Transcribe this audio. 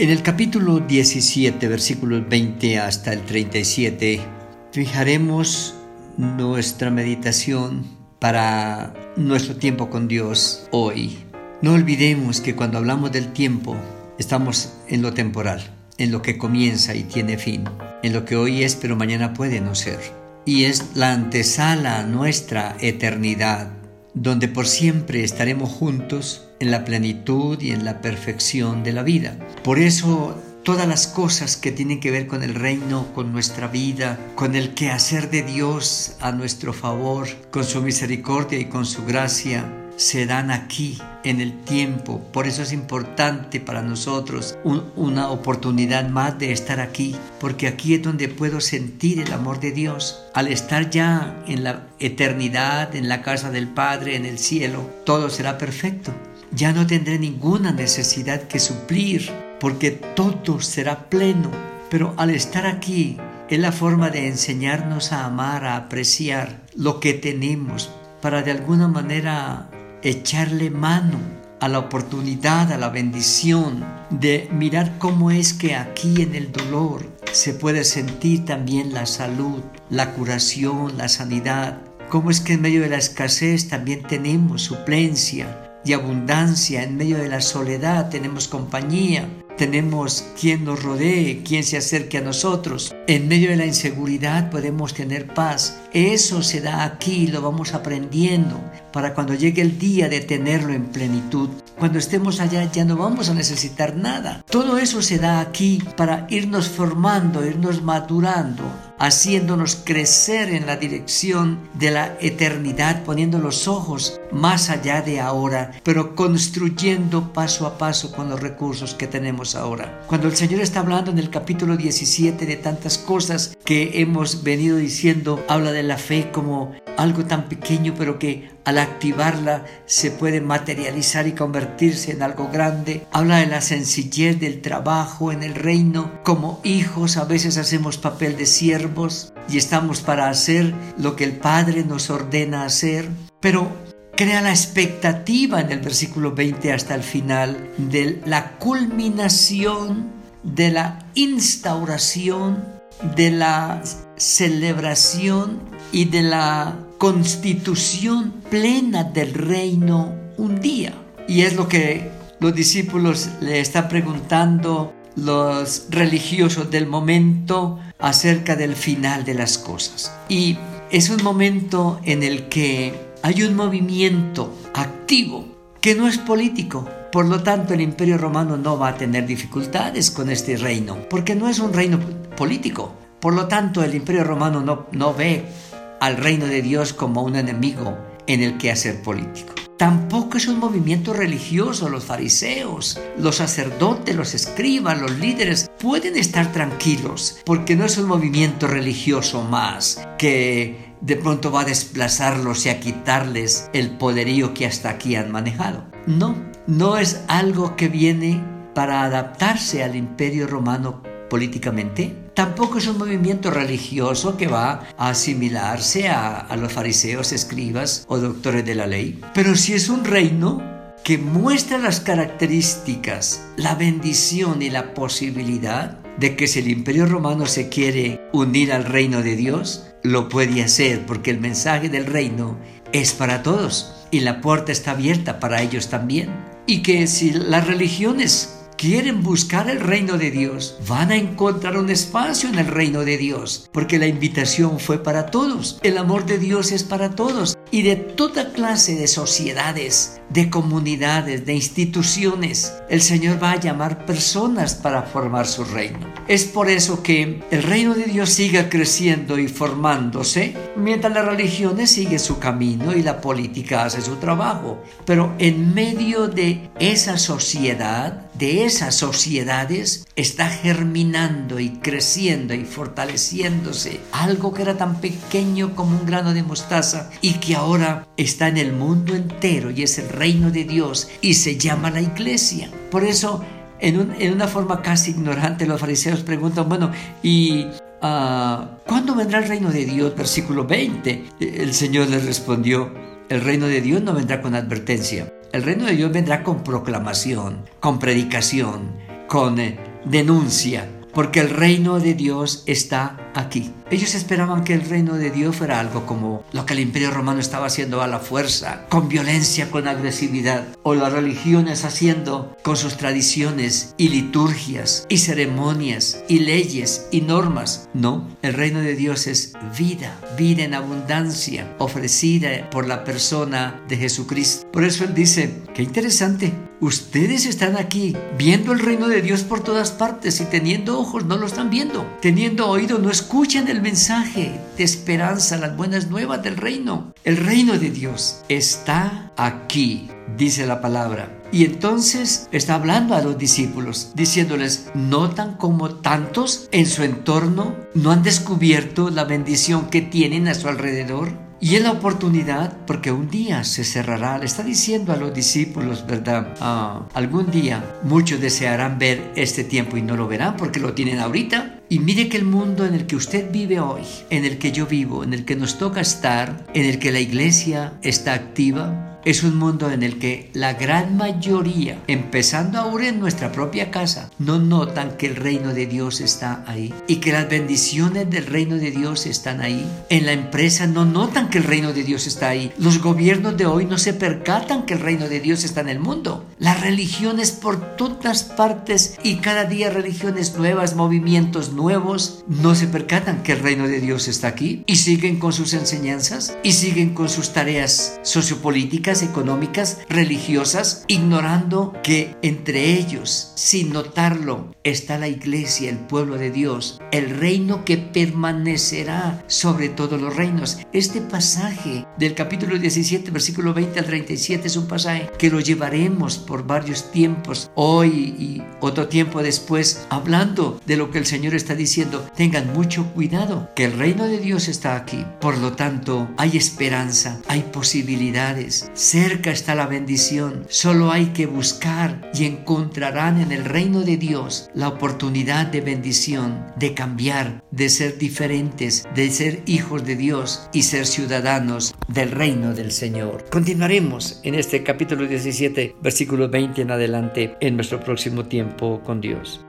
En el capítulo 17, versículos 20 hasta el 37, fijaremos nuestra meditación para nuestro tiempo con Dios hoy. No olvidemos que cuando hablamos del tiempo, estamos en lo temporal, en lo que comienza y tiene fin, en lo que hoy es pero mañana puede no ser. Y es la antesala a nuestra eternidad, donde por siempre estaremos juntos en la plenitud y en la perfección de la vida. Por eso todas las cosas que tienen que ver con el reino, con nuestra vida, con el quehacer de Dios a nuestro favor, con su misericordia y con su gracia, se dan aquí en el tiempo. Por eso es importante para nosotros una oportunidad más de estar aquí, porque aquí es donde puedo sentir el amor de Dios. Al estar ya en la eternidad, en la casa del Padre, en el cielo, todo será perfecto. Ya no tendré ninguna necesidad que suplir, porque todo será pleno. Pero al estar aquí, es la forma de enseñarnos a amar, a apreciar lo que tenemos, para de alguna manera echarle mano a la oportunidad, a la bendición de mirar cómo es que aquí en el dolor se puede sentir también la salud, la curación, la sanidad, cómo es que en medio de la escasez también tenemos suplencia y abundancia, en medio de la soledad tenemos compañía, tenemos quien nos rodee, quien se acerque a nosotros. En medio de la inseguridad podemos tener paz. Eso se da aquí, lo vamos aprendiendo para cuando llegue el día de tenerlo en plenitud. Cuando estemos allá ya no vamos a necesitar nada. Todo eso se da aquí para irnos formando, irnos madurando, haciéndonos crecer en la dirección de la eternidad, poniendo los ojos más allá de ahora, pero construyendo paso a paso con los recursos que tenemos ahora. Cuando el Señor está hablando en el capítulo 17 de tantas cosas que hemos venido diciendo, habla de la fe como algo tan pequeño, pero que al activarla se puede materializar y convertirse en algo grande. Habla de la sencillez del trabajo en el reino. Como hijos a veces hacemos papel de siervos y estamos para hacer lo que el Padre nos ordena hacer. Pero crea la expectativa en el versículo 20 hasta el final de la culminación, de la instauración, de la celebración y de la constitución plena del reino un día. Y es lo que los discípulos le están preguntando los religiosos del momento acerca del final de las cosas. Y es un momento en el que hay un movimiento activo que no es político. Por lo tanto, el imperio romano no va a tener dificultades con este reino, porque no es un reino político. Por lo tanto, el imperio romano no, no ve al reino de Dios como un enemigo en el que hacer político. Tampoco es un movimiento religioso. Los fariseos, los sacerdotes, los escribas, los líderes pueden estar tranquilos porque no es un movimiento religioso más que de pronto va a desplazarlos y a quitarles el poderío que hasta aquí han manejado. No, no es algo que viene para adaptarse al imperio romano políticamente. Tampoco es un movimiento religioso que va a asimilarse a, los fariseos, escribas o doctores de la ley. Pero sí es un reino que muestra las características, la bendición y la posibilidad de que si el imperio romano se quiere unir al reino de Dios, lo puede hacer porque el mensaje del reino es para todos y la puerta está abierta para ellos también. Y que si las religiones quieren buscar el reino de Dios, van a encontrar un espacio en el reino de Dios, porque la invitación fue para todos. El amor de Dios es para todos y de toda clase de sociedades, de comunidades, de instituciones. El Señor va a llamar personas para formar su reino. Es por eso que el reino de Dios siga creciendo y formándose, mientras las religiones siguen su camino y la política hace su trabajo. Pero en medio de esa sociedad, de esas sociedades está germinando y creciendo y fortaleciéndose algo que era tan pequeño como un grano de mostaza y que ahora está en el mundo entero y es el reino de Dios y se llama la iglesia. Por eso, en, una forma casi ignorante, los fariseos preguntan, bueno, ¿y uh, cuándo vendrá el reino de Dios? Versículo 20. El Señor les respondió, el reino de Dios no vendrá con advertencia el reino de Dios vendrá con proclamación, con predicación, con eh, denuncia porque el reino de Dios está aquí. Ellos esperaban que el reino de Dios fuera algo como lo que el imperio romano estaba haciendo a la fuerza, con violencia, con agresividad, o las religiones haciendo con sus tradiciones y liturgias y ceremonias y leyes y normas. No, el reino de Dios es vida, vida en abundancia, ofrecida por la persona de Jesucristo. Por eso Él dice, qué interesante, ustedes están aquí viendo el reino de Dios por todas partes y teniendo ojos no lo están viendo, teniendo oído no escuchan el mensaje de esperanza, las buenas nuevas del reino. El reino de Dios está aquí, dice la palabra. Y entonces está hablando a los discípulos, diciéndoles, ¿notan como tantos en su entorno no han descubierto la bendición que tienen a su alrededor? Y es la oportunidad porque un día se cerrará. Le está diciendo a los discípulos, ¿verdad? Ah, algún día muchos desearán ver este tiempo y no lo verán porque lo tienen ahorita. Y mire que el mundo en el que usted vive hoy, en el que yo vivo, en el que nos toca estar, en el que la iglesia está activa, es un mundo en el que la gran mayoría, empezando ahora en nuestra propia casa, no notan que el reino de Dios está ahí y que las bendiciones del reino de Dios están ahí. En la empresa no notan que el reino de Dios está ahí. Los gobiernos de hoy no se percatan que el reino de Dios está en el mundo. Las religiones por todas partes y cada día religiones nuevas, movimientos nuevos, no se percatan que el reino de Dios está aquí y siguen con sus enseñanzas y siguen con sus tareas sociopolíticas económicas, religiosas, ignorando que entre ellos, sin notarlo, está la iglesia, el pueblo de Dios, el reino que permanecerá sobre todos los reinos. Este pasaje del capítulo 17, versículo 20 al 37 es un pasaje que lo llevaremos por varios tiempos, hoy y otro tiempo después, hablando de lo que el Señor está diciendo. Tengan mucho cuidado, que el reino de Dios está aquí. Por lo tanto, hay esperanza, hay posibilidades. Cerca está la bendición. Solo hay que buscar y encontrarán en el reino de Dios la oportunidad de bendición, de cambiar, de ser diferentes, de ser hijos de Dios y ser ciudadanos del reino del Señor. Continuaremos en este capítulo 17, versículo 20 en adelante, en nuestro próximo tiempo con Dios.